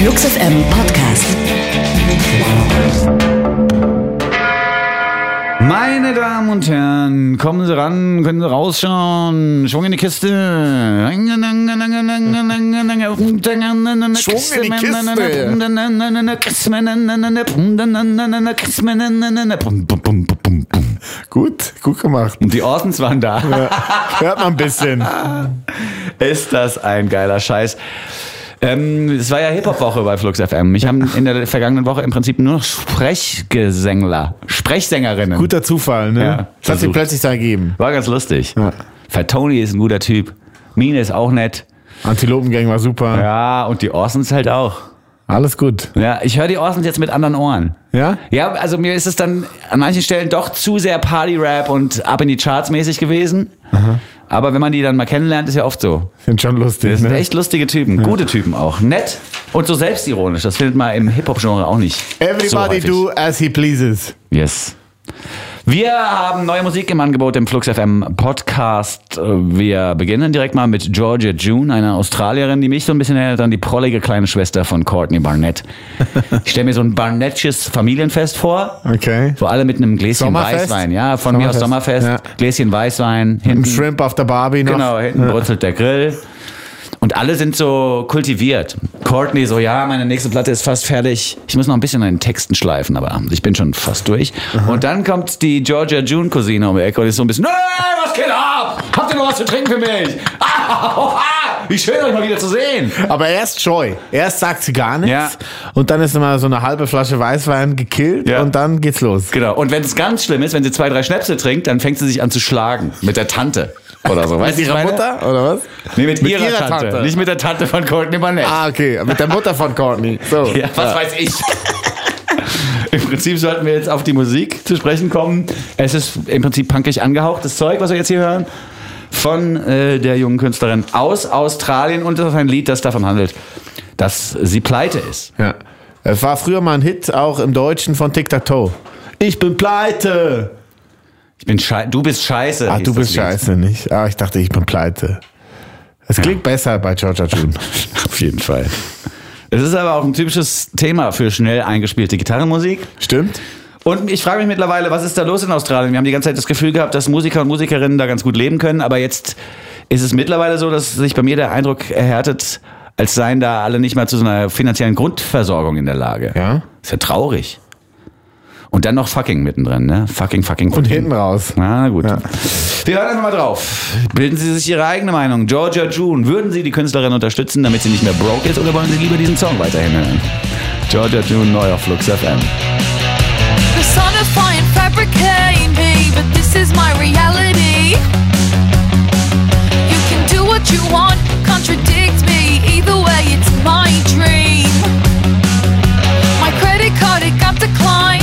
Flux FM Podcast. Meine Damen und Herren, kommen Sie ran, können Sie rausschauen. Schwung in die Kiste. Schwung Gut, gut gemacht. Und die Orsons waren da. Hört man ein bisschen. Ist das ein geiler Scheiß. Ähm, es war ja Hip-Hop-Woche bei Flux FM. Ich habe in der vergangenen Woche im Prinzip nur noch Sprechgesängler, Sprechsängerinnen. Guter Zufall, ne? Ja, das hat sich plötzlich so ergeben. War ganz lustig. Ja. Tony ist ein guter Typ. Mine ist auch nett. Antilopengang war super. Ja, und die Orsons halt auch. Alles gut. Ja, ich höre die Orsons jetzt mit anderen Ohren. Ja? Ja, also mir ist es dann an manchen Stellen doch zu sehr Party-Rap und ab in die Charts mäßig gewesen. Aber wenn man die dann mal kennenlernt, ist ja oft so. Sind schon lustig, Das sind ne? echt lustige Typen, gute Typen auch. Nett und so selbstironisch. Das findet man im Hip-Hop-Genre auch nicht. so Everybody häufig. do as he pleases. Yes. Wir haben neue Musik im Angebot im Flux FM Podcast. Wir beginnen direkt mal mit Georgia June, einer Australierin, die mich so ein bisschen erinnert an die prollige kleine Schwester von Courtney Barnett. Ich stelle mir so ein Barnettsches Familienfest vor. Okay. Wo alle mit einem Gläschen Sommerfest? Weißwein, ja, von mir aus Sommerfest, Sommerfest, ja. Gläschen Weißwein, Ein hinten, Shrimp auf der Barbie noch. genau, hinten brutzelt der Grill. Und alle sind so kultiviert. Courtney so, ja, meine nächste Platte ist fast fertig. Ich muss noch ein bisschen an den Texten schleifen, aber ich bin schon fast durch. Und dann kommt die Georgia June Cousine um die Ecke und ist so ein bisschen, hey, was geht ab? Habt ihr noch was zu trinken für mich? Ah, wie schön euch mal wieder zu sehen. Aber erst scheu. Erst sagt sie gar nichts. Ja. Und dann ist immer so eine halbe Flasche Weißwein gekillt Ja. und dann geht's los. Genau. Und wenn es ganz schlimm ist, wenn sie zwei, drei Schnäpse trinkt, dann fängt sie sich an zu schlagen. Mit der Tante. Oder so. Weißt Mit ihrer ich meine? Mutter oder was? Nee, mit, Mit ihrer, ihrer Tante. Tante. Nicht mit der Tante von Courtney Barnett. Ah, okay. Mit der Mutter von Courtney. So. Ja, was weiß ich. Im Prinzip sollten wir jetzt auf die Musik zu sprechen kommen. Es ist im Prinzip punkig angehauchtes Zeug, was wir jetzt hier hören. Von äh, der jungen Künstlerin aus Australien. Und das ist ein Lied, das davon handelt, dass sie pleite ist. Ja. Es war früher mal ein Hit, auch im Deutschen von Tic Tac Toe. Ich bin pleite. Ich bin schei du bist scheiße. Ah, du bist scheiße, nicht? Ah, ich dachte, ich bin pleite. Es klingt besser bei Georgia June. Auf jeden Fall. Es ist aber auch ein typisches Thema für schnell eingespielte Gitarrenmusik. Stimmt? Und ich frage mich mittlerweile, was ist da los in Australien? Wir haben die ganze Zeit das Gefühl gehabt, dass Musiker und Musikerinnen da ganz gut leben können, aber jetzt ist es mittlerweile so, dass sich bei mir der Eindruck erhärtet, als seien da alle nicht mal zu so einer finanziellen Grundversorgung in der Lage. Ja. Ist ja traurig. Und dann noch fucking mittendrin, ne? Fucking, fucking, fucking. Und hinten raus. Na gut. Ja. Wir hören einfach mal drauf. Bilden Sie sich Ihre eigene Meinung. Georgia June, würden Sie die Künstlerin unterstützen, damit sie nicht mehr broke ist, oder wollen Sie lieber diesen Song weiterhin hören? Georgia June, neu auf Flux FM. personify and fabricate me, but this is my reality. You can do what you want, contradict me. Either way, it's my dream. My credit card, it got declined.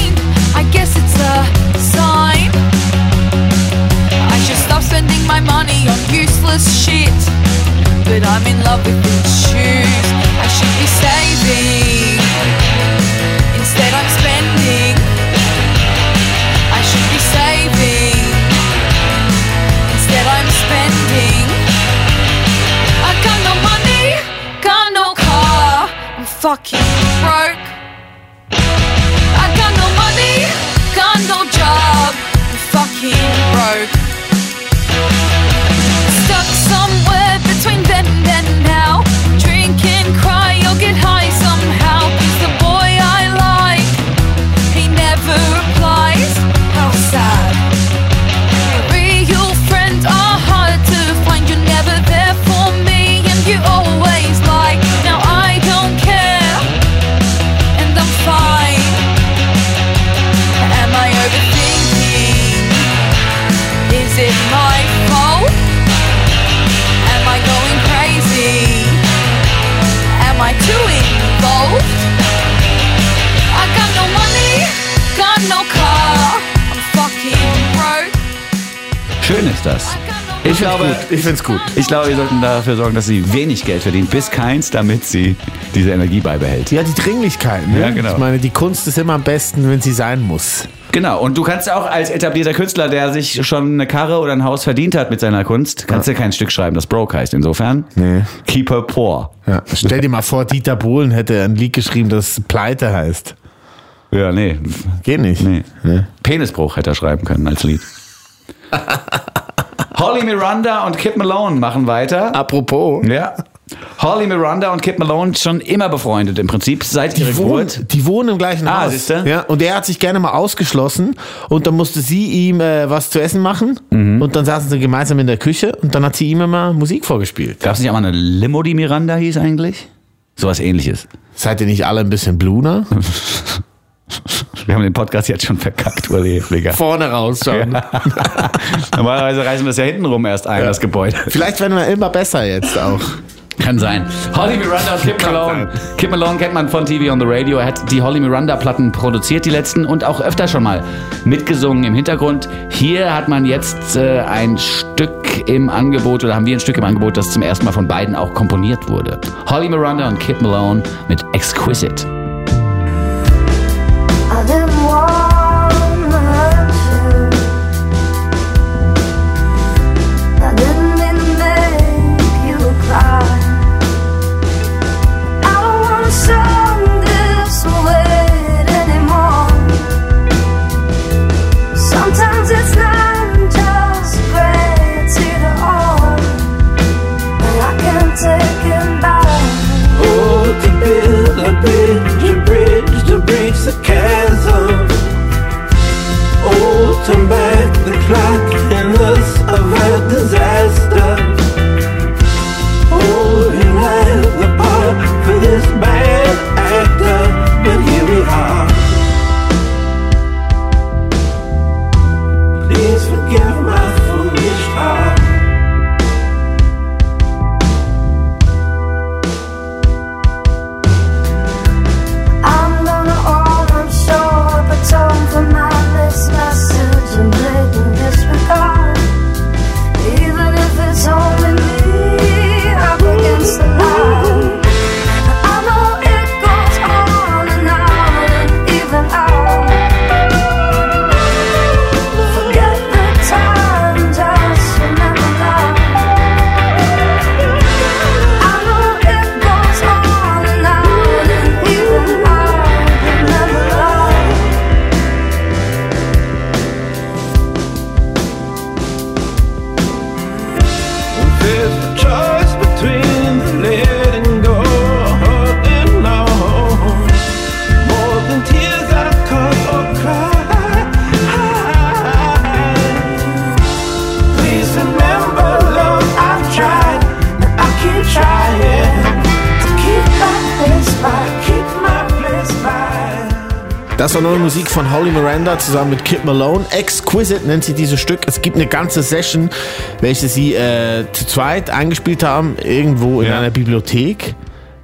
My money on useless shit. But I'm in love with these shoes. I should be saving. Instead, I'm spending. I should be saving. Instead, I'm spending. I got no money, got no car. I'm fucking broke. I got no money, got no job. I'm fucking broke. Ich glaube, Ich find's gut. ich glaube, wir sollten dafür sorgen, dass sie wenig Geld verdient, bis keins, damit sie diese Energie beibehält. Ja, die Dringlichkeit. Ne? Ja, genau. Ich meine, die Kunst ist immer am besten, wenn sie sein muss. Genau, und du kannst auch als etablierter Künstler, der sich schon eine Karre oder ein Haus verdient hat mit seiner Kunst, kannst du kein Stück schreiben, das broke heißt. Insofern, Nee. keep her poor. Ja. Stell dir mal vor, Dieter Bohlen hätte ein Lied geschrieben, das Pleite heißt. Ja, nee. Geht nicht. nee. Penisbruch hätte er schreiben können als Lied. Holly Miranda und Kid Malone machen weiter. Apropos. Ja. Holly Miranda und Kid Malone schon immer befreundet im Prinzip seit ihrer Die Geburt. wohnen, die wohnen im gleichen Ah, Haus. siehste? Ja, und er hat sich gerne mal ausgeschlossen und dann musste sie ihm äh, was zu essen machen Mhm. und dann saßen sie gemeinsam in der Küche und dann hat sie ihm immer Musik vorgespielt. Gab es nicht auch mal eine Limo, die Miranda hieß eigentlich? Sowas ähnliches. Seid ihr nicht alle ein bisschen bluner? Wir haben den Podcast jetzt schon verkackt, Uli, Digga. Vorne rausschauen. Normalerweise reißen wir es ja hinten rum erst ein, das Gebäude. Vielleicht werden wir immer besser jetzt auch. Kann sein. Holly Miranda und Kann Malone. sein. Kid Malone kennt man von TV on the Radio. Er hat die Holly Miranda Platten produziert, die letzten, und auch öfter schon mal mitgesungen im Hintergrund. Hier hat man jetzt äh, ein Stück im Angebot, oder haben wir ein Stück im Angebot, das zum ersten Mal von beiden auch komponiert wurde. Holly Miranda und Kid Malone mit Exquisite. I by. Das war neue Musik von Holly Miranda zusammen mit Kid Malone. Exquisite nennt sie dieses Stück. Es gibt eine ganze Session, welche sie äh, zu zweit eingespielt haben, irgendwo in Ja. einer Bibliothek.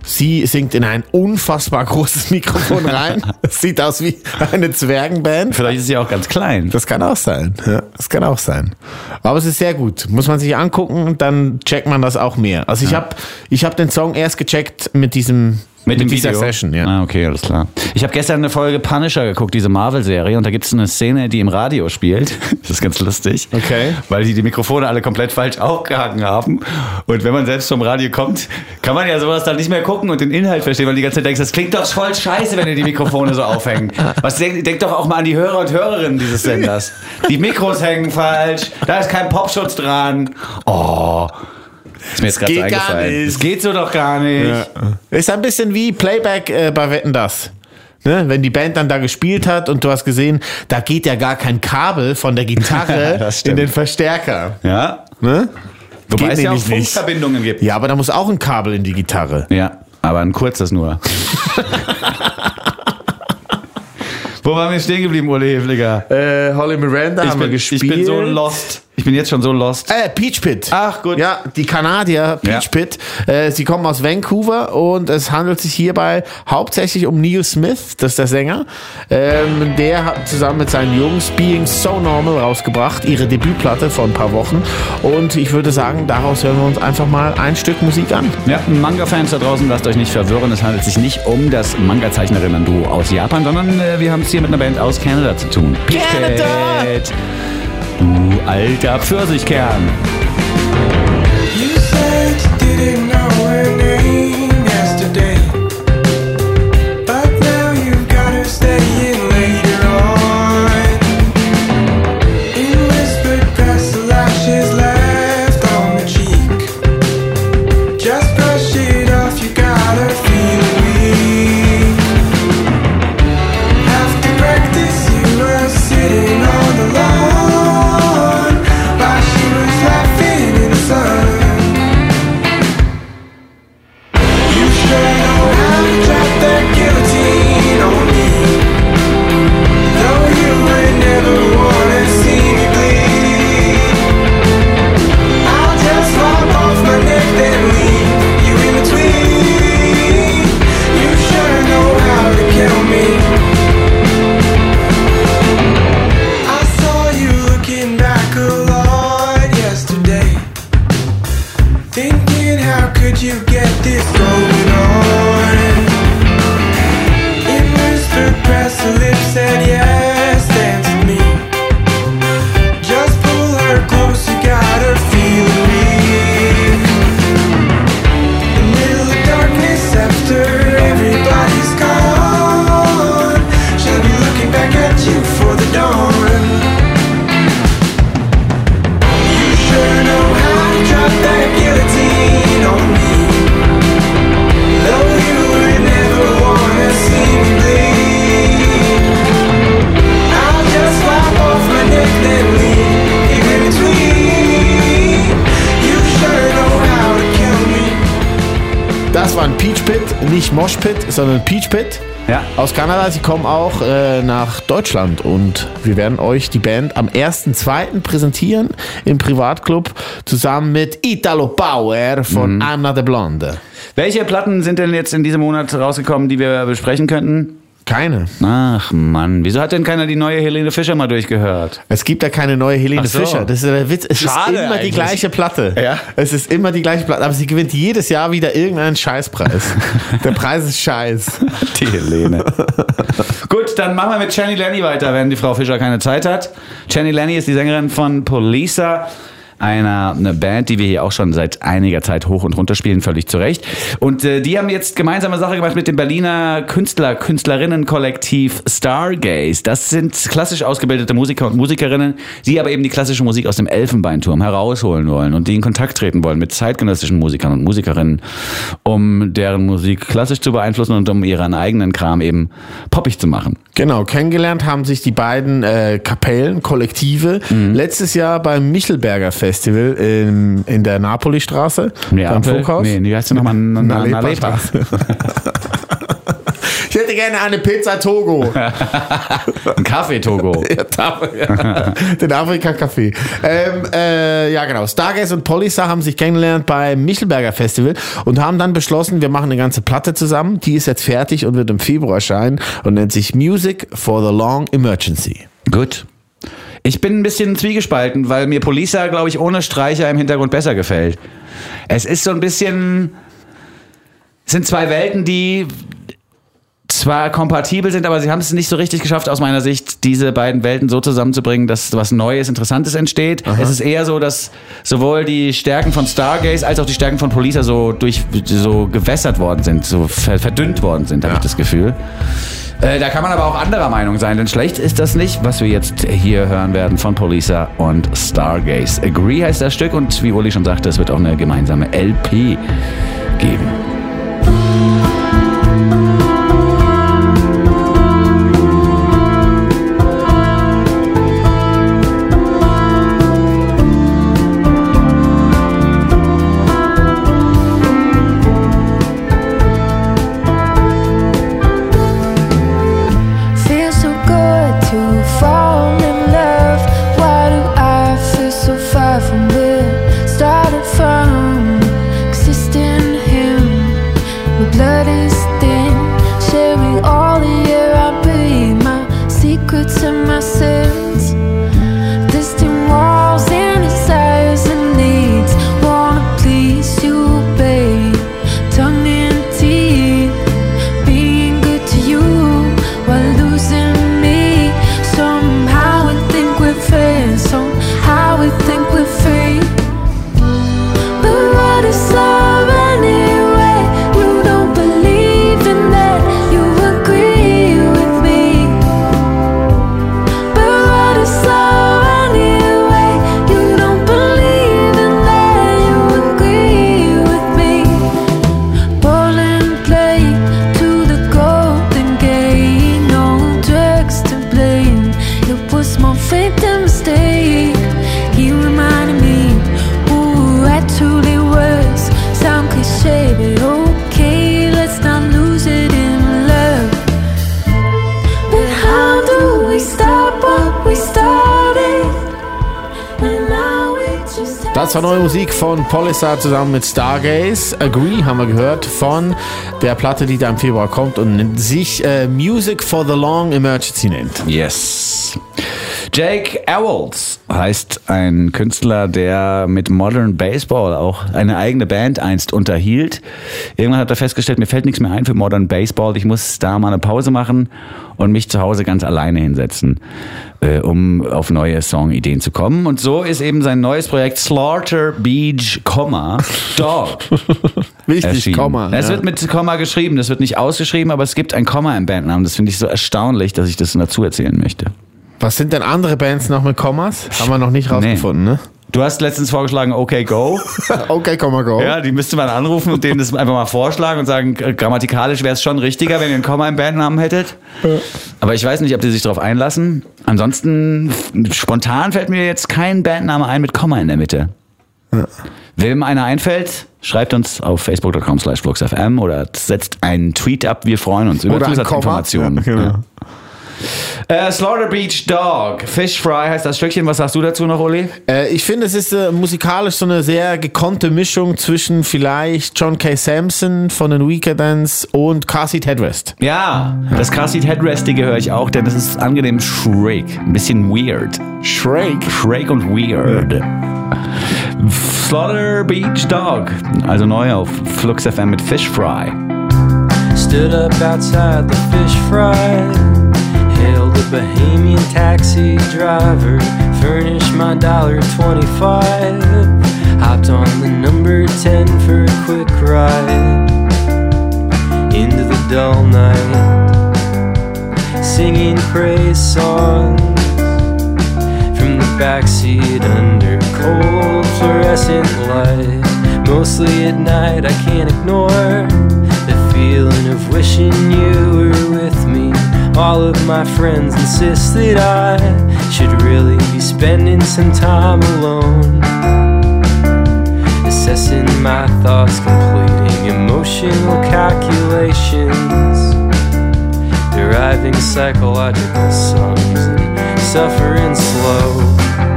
Sie singt in ein unfassbar großes Mikrofon rein. Es sieht aus wie eine Zwergenband. Vielleicht ist sie auch ganz klein. Das kann auch sein. Ja, das kann auch sein. Aber es ist sehr gut. Muss man sich angucken dann checkt man das auch mehr. Also ich habe ich hab den Song erst gecheckt mit diesem Mit dem dieser Video? Session. Ja. Ah, okay, alles klar. Ich habe gestern eine Folge Punisher geguckt, diese Marvel-Serie, und da gibt es eine Szene, die im Radio spielt. Das ist ganz lustig. Okay. Weil die die Mikrofone alle komplett falsch aufgehangen haben. Und wenn man selbst vom Radio kommt, kann man ja sowas dann nicht mehr gucken und den Inhalt verstehen, weil du die ganze Zeit denkst, das klingt doch voll scheiße, wenn ihr die Mikrofone so aufhängen. Was denkt denk doch auch mal an die Hörer und Hörerinnen dieses Senders. Die Mikros hängen falsch, da ist kein Popschutz dran. Oh. Ist mir jetzt gerade so geht gar eingefallen. nicht. Es geht so doch gar nicht. Ist ein bisschen wie Playback äh, bei Wetten das. Ne? Wenn die Band dann da gespielt hat und du hast gesehen, da geht ja gar kein Kabel von der Gitarre in den Verstärker. Ja. Ne? Wobei Geht es ja auch. Funkverbindungen gibt. Ja, aber da muss auch ein Kabel in die Gitarre. Ja, aber ein kurzes nur. Wo waren wir stehen geblieben, Ole Hefliger? Äh, Holly Miranda Ich bin, ich bin so lost. Ich bin jetzt schon so lost. Äh, Peach Pit. Ach, gut. Ja, die Kanadier Peach Ja. Pit. Äh, sie kommen aus Vancouver und es handelt sich hierbei hauptsächlich um Neil Smith, das ist der Sänger. Ähm, der hat zusammen mit seinen Jungs Being So Normal rausgebracht, ihre Debütplatte vor ein paar Wochen. Und ich würde sagen, daraus hören wir uns einfach mal ein Stück Musik an. Ja, Manga-Fans da draußen, lasst euch nicht verwirren. Es handelt sich nicht um das Manga-Zeichnerinnen-Duo aus Japan, sondern äh, wir haben es hier mit einer Band aus Kanada zu tun. Peach Canada! Pit. Du alter Pfirsichkern. Sondern Peach Pit. Ja. Aus Kanada, sie kommen auch äh, nach Deutschland und wir werden euch die Band am 1.2. präsentieren im Privatclub zusammen mit Italo Power von Anna de Blonde. Welche Platten sind denn jetzt in diesem Monat rausgekommen, die wir besprechen könnten? Keine. Ach Mann, wieso hat denn keiner die neue Helene Fischer mal durchgehört? Es gibt ja keine neue Helene so. Fischer. Das ist der Witz. Es Schade ist immer eigentlich. die gleiche Platte. Ja. Es ist immer die gleiche Platte. Aber sie gewinnt jedes Jahr wieder irgendeinen Scheißpreis. der Preis ist scheiß. Die Helene. Gut, dann machen wir mit Jenny Lenny weiter, wenn die Frau Fischer keine Zeit hat. Jenny Lenny ist die Sängerin von Polisa. Einer eine Band, die wir hier auch schon seit einiger Zeit hoch und runter spielen, völlig zu Recht. Und äh, die haben jetzt gemeinsame Sache gemacht mit dem Berliner Künstler, Künstlerinnen-Kollektiv Stargaze. Das sind klassisch ausgebildete Musiker und Musikerinnen, die aber eben die klassische Musik aus dem Elfenbeinturm herausholen wollen und die in Kontakt treten wollen mit zeitgenössischen Musikern und Musikerinnen, um deren Musik klassisch zu beeinflussen und um ihren eigenen Kram eben poppig zu machen. Genau, kennengelernt haben sich die beiden äh, Kapellen, Kollektive, Mhm. letztes Jahr beim Michelberger Festival in, in der Napolistraße, beim Neapel? Funkhaus. Nee, wie heißt sie nochmal? Na, na, na, Nalepa. Ich hätte gerne eine Pizza Togo. Ein Kaffee, Togo. Ja. Den Afrika-Café. Ähm, äh, ja, genau. Stargaze und Polisa haben sich kennengelernt beim Michelberger Festival und haben dann beschlossen, wir machen eine ganze Platte zusammen. Die ist jetzt fertig und wird im Februar erscheinen und nennt sich Music for the Long Emergency. Gut. Ich bin ein bisschen zwiegespalten, weil mir Polisa, glaube ich, ohne Streicher im Hintergrund besser gefällt. Es ist so ein bisschen. Es sind zwei Welten, die zwar kompatibel sind, aber sie haben es nicht so richtig geschafft, aus meiner Sicht, diese beiden Welten so zusammenzubringen, dass was Neues, Interessantes entsteht. Es ist eher so, dass sowohl die Stärken von Stargaze als auch die Stärken von Polisa so durch so gewässert worden sind, so ver- verdünnt worden sind, habe ich das Gefühl. Äh, da kann man aber auch anderer Meinung sein, denn schlecht ist das nicht, was wir jetzt hier hören werden von Polisa und Stargaze. Agree heißt das Stück und wie Uli schon sagte, es wird auch eine gemeinsame LP geben. Das neue Musik von Polystar zusammen mit Stargaze. Agree haben wir gehört von der Platte, die da im Februar kommt und sich äh, Music for the Long Emergency nennt. Yes. Jake Owls heißt ein Künstler, der mit Modern Baseball auch eine eigene Band einst unterhielt. Irgendwann hat er festgestellt, mir fällt nichts mehr ein für Modern Baseball. Ich muss da mal eine Pause machen und mich zu Hause ganz alleine hinsetzen, äh, um auf neue Songideen zu kommen. Und so ist eben sein neues Projekt Slaughter Beach, Komma, Dog Wichtig, erschienen. Komma. Es ja. wird mit Komma geschrieben, das wird nicht ausgeschrieben, aber es gibt ein Komma im Bandnamen. Das finde ich so erstaunlich, dass ich das dazu erzählen möchte. Was sind denn andere Bands noch mit Kommas? Haben wir noch nicht rausgefunden, ne? Du hast letztens vorgeschlagen, okay, go. Okay, Komma, go. Ja, die müsste man anrufen und denen das einfach mal vorschlagen und sagen, äh, grammatikalisch wäre es schon richtiger, wenn ihr ein Komma im Bandnamen hättet. Aber ich weiß nicht, ob die sich darauf einlassen. Ansonsten, spontan fällt mir jetzt kein Bandname ein mit Komma in der Mitte. Wem einer einfällt, schreibt uns auf facebook.com slash fluxfm oder setzt einen Tweet ab. Wir freuen uns über. Zusatzinformationen. Ja, genau. Äh, Slaughter Beach Dog. Fish Fry heißt das Stückchen. Was sagst du dazu noch, Uli? Äh, ich finde, es ist äh, musikalisch so eine sehr gekonnte Mischung zwischen vielleicht John K. Sampson von den Weekendans und Cassie Headrest. Ja, das Cassie Headrestige höre ich auch, denn das ist angenehm schräg. Ein bisschen weird. Shrek. Schräg und weird. Slaughter Beach Dog. Also neu auf Flux FM mit Fish Fry. Stood up outside the fish fry. Bahamian taxi driver. Furnished my dollar twenty-five. Hopped on the number ten for a quick ride. Into the dull night. Singing praise songs. From the backseat under cold fluorescent light. Mostly at night, I can't ignore the feeling of wishing you were with me. All of my friends insist that I should really be spending some time alone. Assessing my thoughts, completing emotional calculations deriving psychological sums and suffering slow.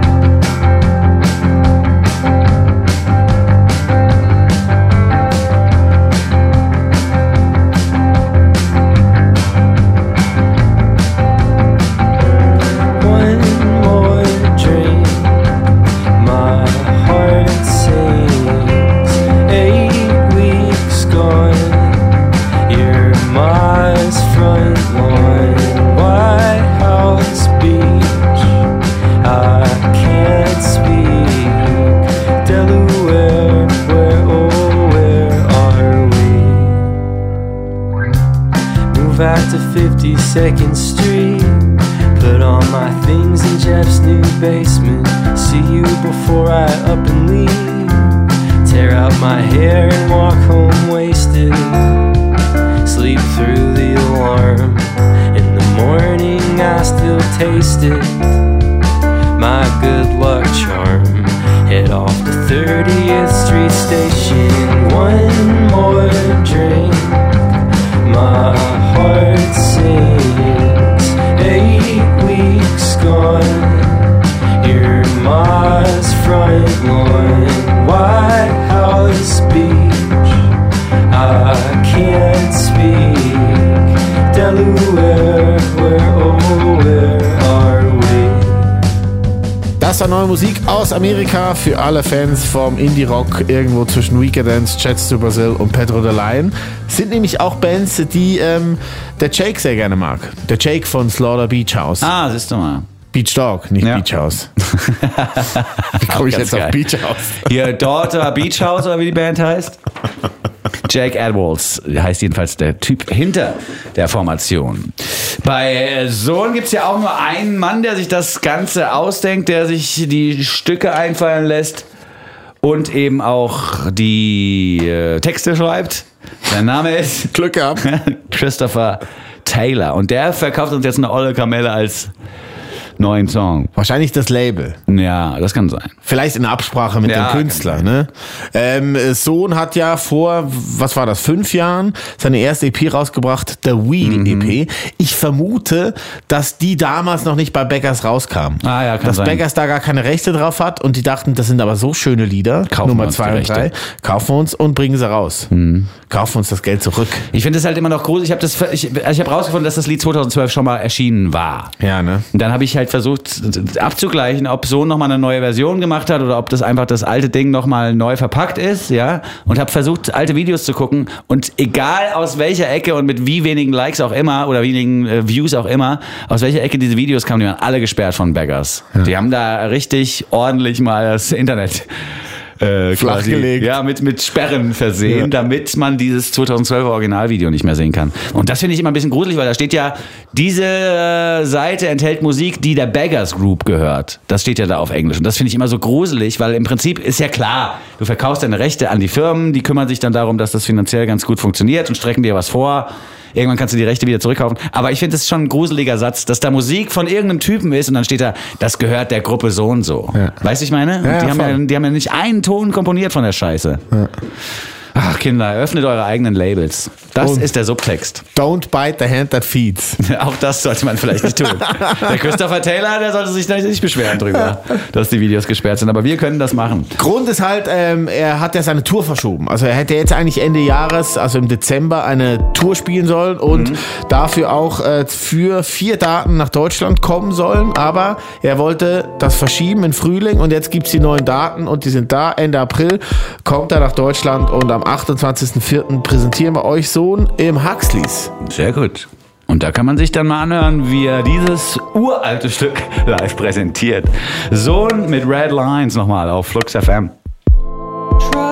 52nd Street. Put all my things in Jeff's new basement. See you before I up and leave. Tear out my hair and walk home wasted sleep through the alarm. In the morning, I still taste it. My good luck charm. Head off to 30th Street Station. One more drink. My front lawn. White House Beach. I can't speak Delaware, where oh where are we? Das war neue Musik aus Amerika für alle Fans vom Indie-Rock irgendwo zwischen Weekendance, Jets to Brazil und Pedro the Lion. Sind nämlich auch Bands, die ähm, der Jake sehr gerne mag. Der Jake von Slaughter Beach House. Ah, siehst du mal. Beach Dog, nicht Ja. Beach House. Wie komme ich jetzt auf geil. Beach House? Hier, Daughter Beach House oder wie die Band heißt. Jake Edwards heißt jedenfalls der Typ hinter der Formation. Bei äh, Sohn gibt es ja auch nur einen Mann, der sich das Ganze ausdenkt, der sich die Stücke einfallen lässt und eben auch die äh, Texte schreibt. Sein Name ist Glück gehabt. Christopher Taylor. Und der verkauft uns jetzt eine olle Kamelle als neuen Song. Wahrscheinlich das Label. Ja, das kann sein. Vielleicht in Absprache mit Ja, dem Künstler. Ne? Ähm, Sohn hat ja vor, was war das, fünf Jahren seine erste EP rausgebracht, The Wheel Mhm. EP. Ich vermute, dass die damals noch nicht bei Beggars rauskam. Ah, ja, kann dass sein. Beggars da gar keine Rechte drauf hat und die dachten, das sind aber so schöne Lieder. Kaufen Nummer zwei und Rechte. Mhm. drei. Kaufen wir uns und bringen sie raus. Kaufen uns das Geld zurück. Ich finde es halt immer noch gruselig. Ich habe das, ich, ich habe rausgefunden, dass das Lied 2012 schon mal erschienen war. Ja, ne? Und dann habe ich halt versucht abzugleichen, ob so nochmal eine neue Version gemacht hat oder ob das einfach das alte Ding nochmal neu verpackt ist, ja. Und habe versucht, alte Videos zu gucken und egal aus welcher Ecke und mit wie wenigen Likes auch immer oder wenigen äh, Views auch immer, aus welcher Ecke diese Videos kamen, die waren alle gesperrt von Beggars. Die haben da richtig ordentlich mal das Internet äh, quasi, Flachgelegt. Ja, mit, mit Sperren versehen, Ja. damit man dieses 2012 Originalvideo nicht mehr sehen kann. Und das finde ich immer ein bisschen gruselig, weil da steht ja, diese äh, Seite enthält Musik, die der Beggars Group gehört. Das steht ja da auf Englisch. Und das finde ich immer so gruselig, weil im Prinzip ist ja klar, du verkaufst deine Rechte an die Firmen, die kümmern sich dann darum, dass das finanziell ganz gut funktioniert und strecken dir was vor. Irgendwann kannst du die Rechte wieder zurückkaufen. Aber ich finde es schon ein gruseliger Satz, dass da Musik von irgendeinem Typen ist und dann steht da, das gehört der Gruppe so und so. Weißt du, ich meine? Ja, die, haben ja, die haben ja nicht einen Ton komponiert von der Scheiße. Ach, Kinder, öffnet eure eigenen Labels. Das Und- ist der Subtext. Don't bite the hand that feeds. Auch das sollte man vielleicht nicht tun. Der Christopher Taylor, der sollte sich nicht beschweren drüber, dass die Videos gesperrt sind. Aber wir können das machen. Grund ist halt, ähm, er hat ja seine Tour verschoben. Also er hätte jetzt eigentlich Ende Jahres, also im Dezember, eine Tour spielen sollen und dafür auch äh, für vier Daten nach Deutschland kommen sollen. Aber er wollte das verschieben in Frühling und jetzt gibt's die neuen Daten und die sind da. Ende April kommt er nach Deutschland und am 28.04. präsentieren wir euch Sohn im Huxleys. Sehr gut. Und da kann man sich dann mal anhören, wie er dieses uralte Stück live präsentiert. Sohn mit Red Lines nochmal auf Flux FM. Trouble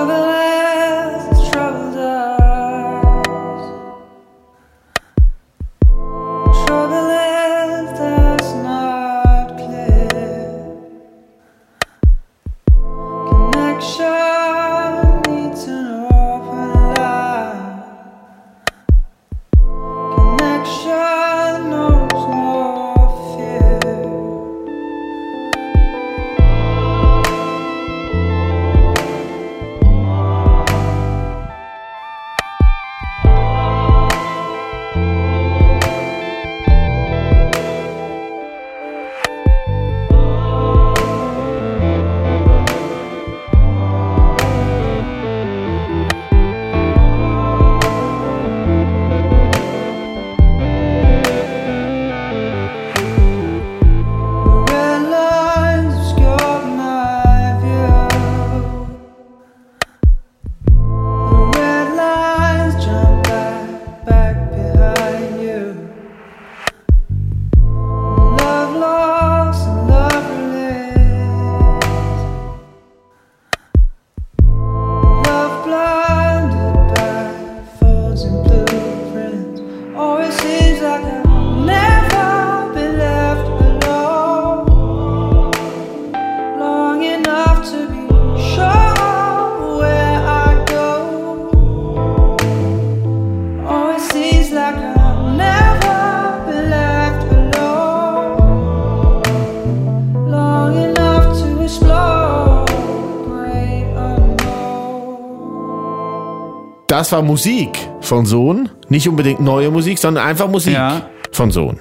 Das war Musik von Sohn. Nicht unbedingt neue Musik, sondern einfach Musik Ja. von Sohn.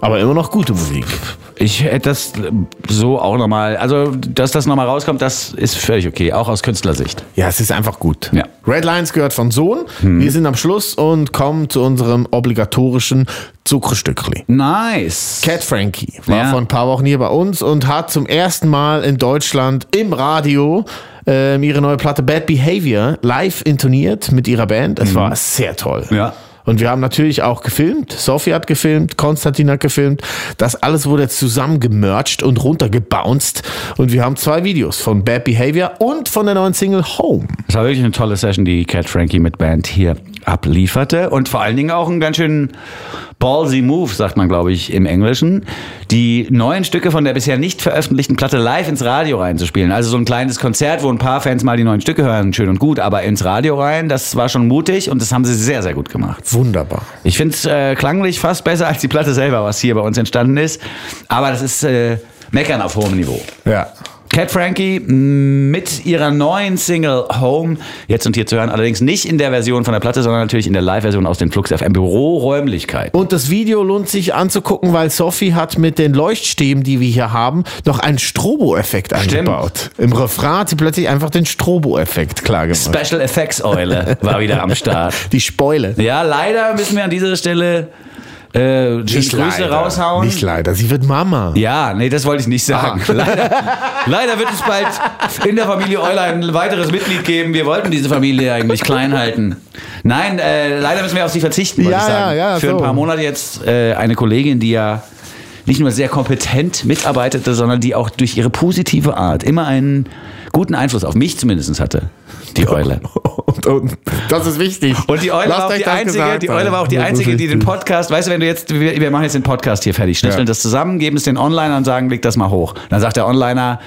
Aber immer noch gute Musik. Ich hätte das so auch nochmal, also dass das nochmal rauskommt, das ist völlig okay, auch aus Künstlersicht. Ja, es ist einfach gut. Ja. Red Lines gehört von Sohn. Wir sind am Schluss und kommen zu unserem obligatorischen Zuckerstückli. Nice. Cat Frankie war Ja. vor ein paar Wochen hier bei uns und hat zum ersten Mal in Deutschland im Radio ähm, ihre neue Platte Bad Behavior live intoniert mit ihrer Band. Es war sehr toll. Ja. Und wir haben natürlich auch gefilmt. Sophie hat gefilmt, Konstantin hat gefilmt. Das alles wurde jetzt zusammengemercht und runtergebounced. Und wir haben zwei Videos von Bad Behavior und von der neuen Single Home. Es war wirklich eine tolle Session, die Cat Frankie mit Band hier ablieferte und vor allen Dingen auch einen ganz schön ballsy Move, sagt man, glaube ich, im Englischen, die neuen Stücke von der bisher nicht veröffentlichten Platte live ins Radio reinzuspielen. Also so ein kleines Konzert, wo ein paar Fans mal die neuen Stücke hören, schön und gut, aber ins Radio rein, das war schon mutig und das haben sie sehr, sehr gut gemacht. Wunderbar. Ich finde es äh, klanglich fast besser als die Platte selber, was hier bei uns entstanden ist. Aber das ist äh, Meckern auf hohem Niveau. Ja. Cat Frankie mit ihrer neuen Single Home, jetzt und hier zu hören, allerdings nicht in der Version von der Platte, sondern natürlich in der Live-Version aus den Flux FM Büroräumlichkeiten. Und das Video lohnt sich anzugucken, weil Sophie hat mit den Leuchtstäben, die wir hier haben, noch einen Strobo-Effekt eingebaut. Im Refrain hat sie plötzlich einfach den Strobo-Effekt klar gemacht. Special Effects Eule war wieder am Start. Die Spoile. Ja, leider müssen wir an dieser Stelle äh, die Grüße raushauen. Nicht leider, sie wird Mama. Ja, nee, das wollte ich nicht sagen. Leider, leider wird es bald in der Familie Euler ein weiteres Mitglied geben. Wir wollten diese Familie eigentlich klein halten. Nein, äh, leider müssen wir auf sie verzichten, wollte Ja, ich sagen. ja, ja, Für ein so. paar Monate jetzt äh, eine Kollegin, die ja nicht nur sehr kompetent mitarbeitete, sondern die auch durch ihre positive Art immer einen guten Einfluss auf mich zumindest hatte. Die Eule. Und, und das ist wichtig. Und die Eule Lasst war auch die einzige, die Eule war auch die Das einzige, die den. Podcast, weißt du, wenn du jetzt, wir, wir machen jetzt den Podcast hier fertig, schnitzeln Ja. das zusammen, geben es den Onliner und sagen, leg das mal hoch. Dann sagt der Onliner,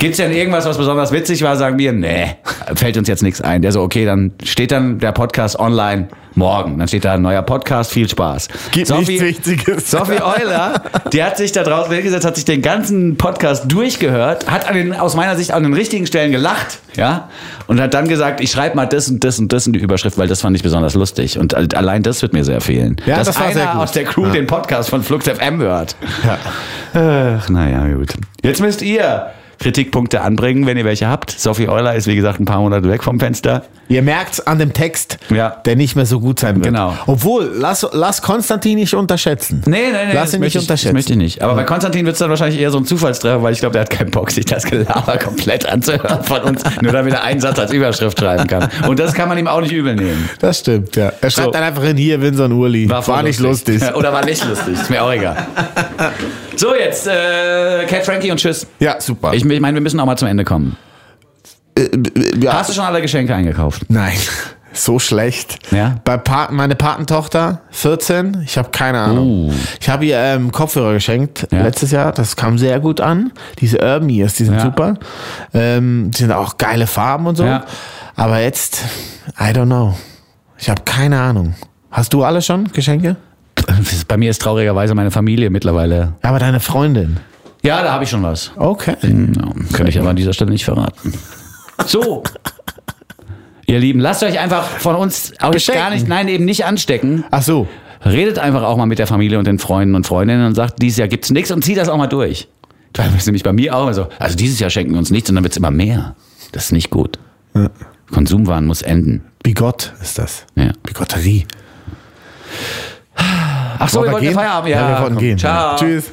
gibt's denn irgendwas, was besonders witzig war? Sagen wir, nee, fällt uns jetzt nichts ein. Der so, okay, dann steht dann der Podcast online morgen. Dann steht da ein neuer Podcast, viel Spaß. Gibt nichts Wichtiges. Sophie Euler, die hat sich da draußen hingesetzt, hat sich den ganzen Podcast durchgehört, hat an den, aus meiner Sicht an den richtigen Stellen gelacht, ja, und hat dann gesagt, ich schreibe mal das und das und das in die Überschrift, weil das fand ich besonders lustig. Und allein das wird mir sehr fehlen. Ja, dass das war einer sehr gut. aus der Crew Ja. den Podcast von Flux FM hört. Ja. Ach, naja, gut. Jetzt müsst ihr Kritikpunkte anbringen, wenn ihr welche habt. Sophie Euler ist, wie gesagt, ein paar Monate weg vom Fenster. Ihr merkt's an dem Text, Ja. der nicht mehr so gut sein wird. Genau. Obwohl, lass, lass Konstantin nicht unterschätzen. Nee, nee, nee. Lass das ihn nicht ich, Das unterschätzen. möchte ich nicht. Aber bei Konstantin wird es dann wahrscheinlich eher so ein Zufallstreffer, weil ich glaube, der hat keinen Bock, sich das Gelaber komplett anzuhören von uns, nur damit er einen Satz als Überschrift schreiben kann. Und das kann man ihm auch nicht übel nehmen. Das stimmt, ja. Er schreibt So. dann einfach hin, hier, Vincent Urli. War, voll nicht lustig. Oder war nicht lustig. Ist mir auch egal. So, jetzt äh, Cat Frankie und Tschüss. Ja, super. Ich, ich meine, wir müssen auch mal zum Ende kommen. ja. Hast du schon alle Geschenke eingekauft? Nein, so schlecht. Ja? Bei pa meine Patentochter, 14, ich habe keine Ahnung. Ich habe ihr ähm, Kopfhörer geschenkt Uh. Ja. letztes Jahr, das kam sehr gut an. Diese Urban Ears, die sind Ja. super. Ähm, die sind auch geile Farben und so. Aber jetzt, I don't know. Ich habe keine Ahnung. Hast du alle schon Geschenke? Bei mir ist traurigerweise meine Familie mittlerweile. Aber deine Freundin. Ja, da habe ich schon was. Okay. Ja, könnte ich aber an dieser Stelle nicht verraten. So. Ihr Lieben, lasst euch einfach von uns auch gar nicht, nein, eben nicht anstecken. Ach so. Redet einfach auch mal mit der Familie und den Freunden und Freundinnen und sagt, dieses Jahr gibt's nichts und zieht das auch mal durch. Weil es nämlich bei mir auch immer so, also dieses Jahr schenken wir uns nichts und dann wird's immer mehr. Das ist nicht gut. Konsumwahn muss enden. Bigott ist das. Ja. Bigotterie. Ach so, wir wollt gehen? Feierabend? Ja, wir wollten gehen. Ciao. Tschüss.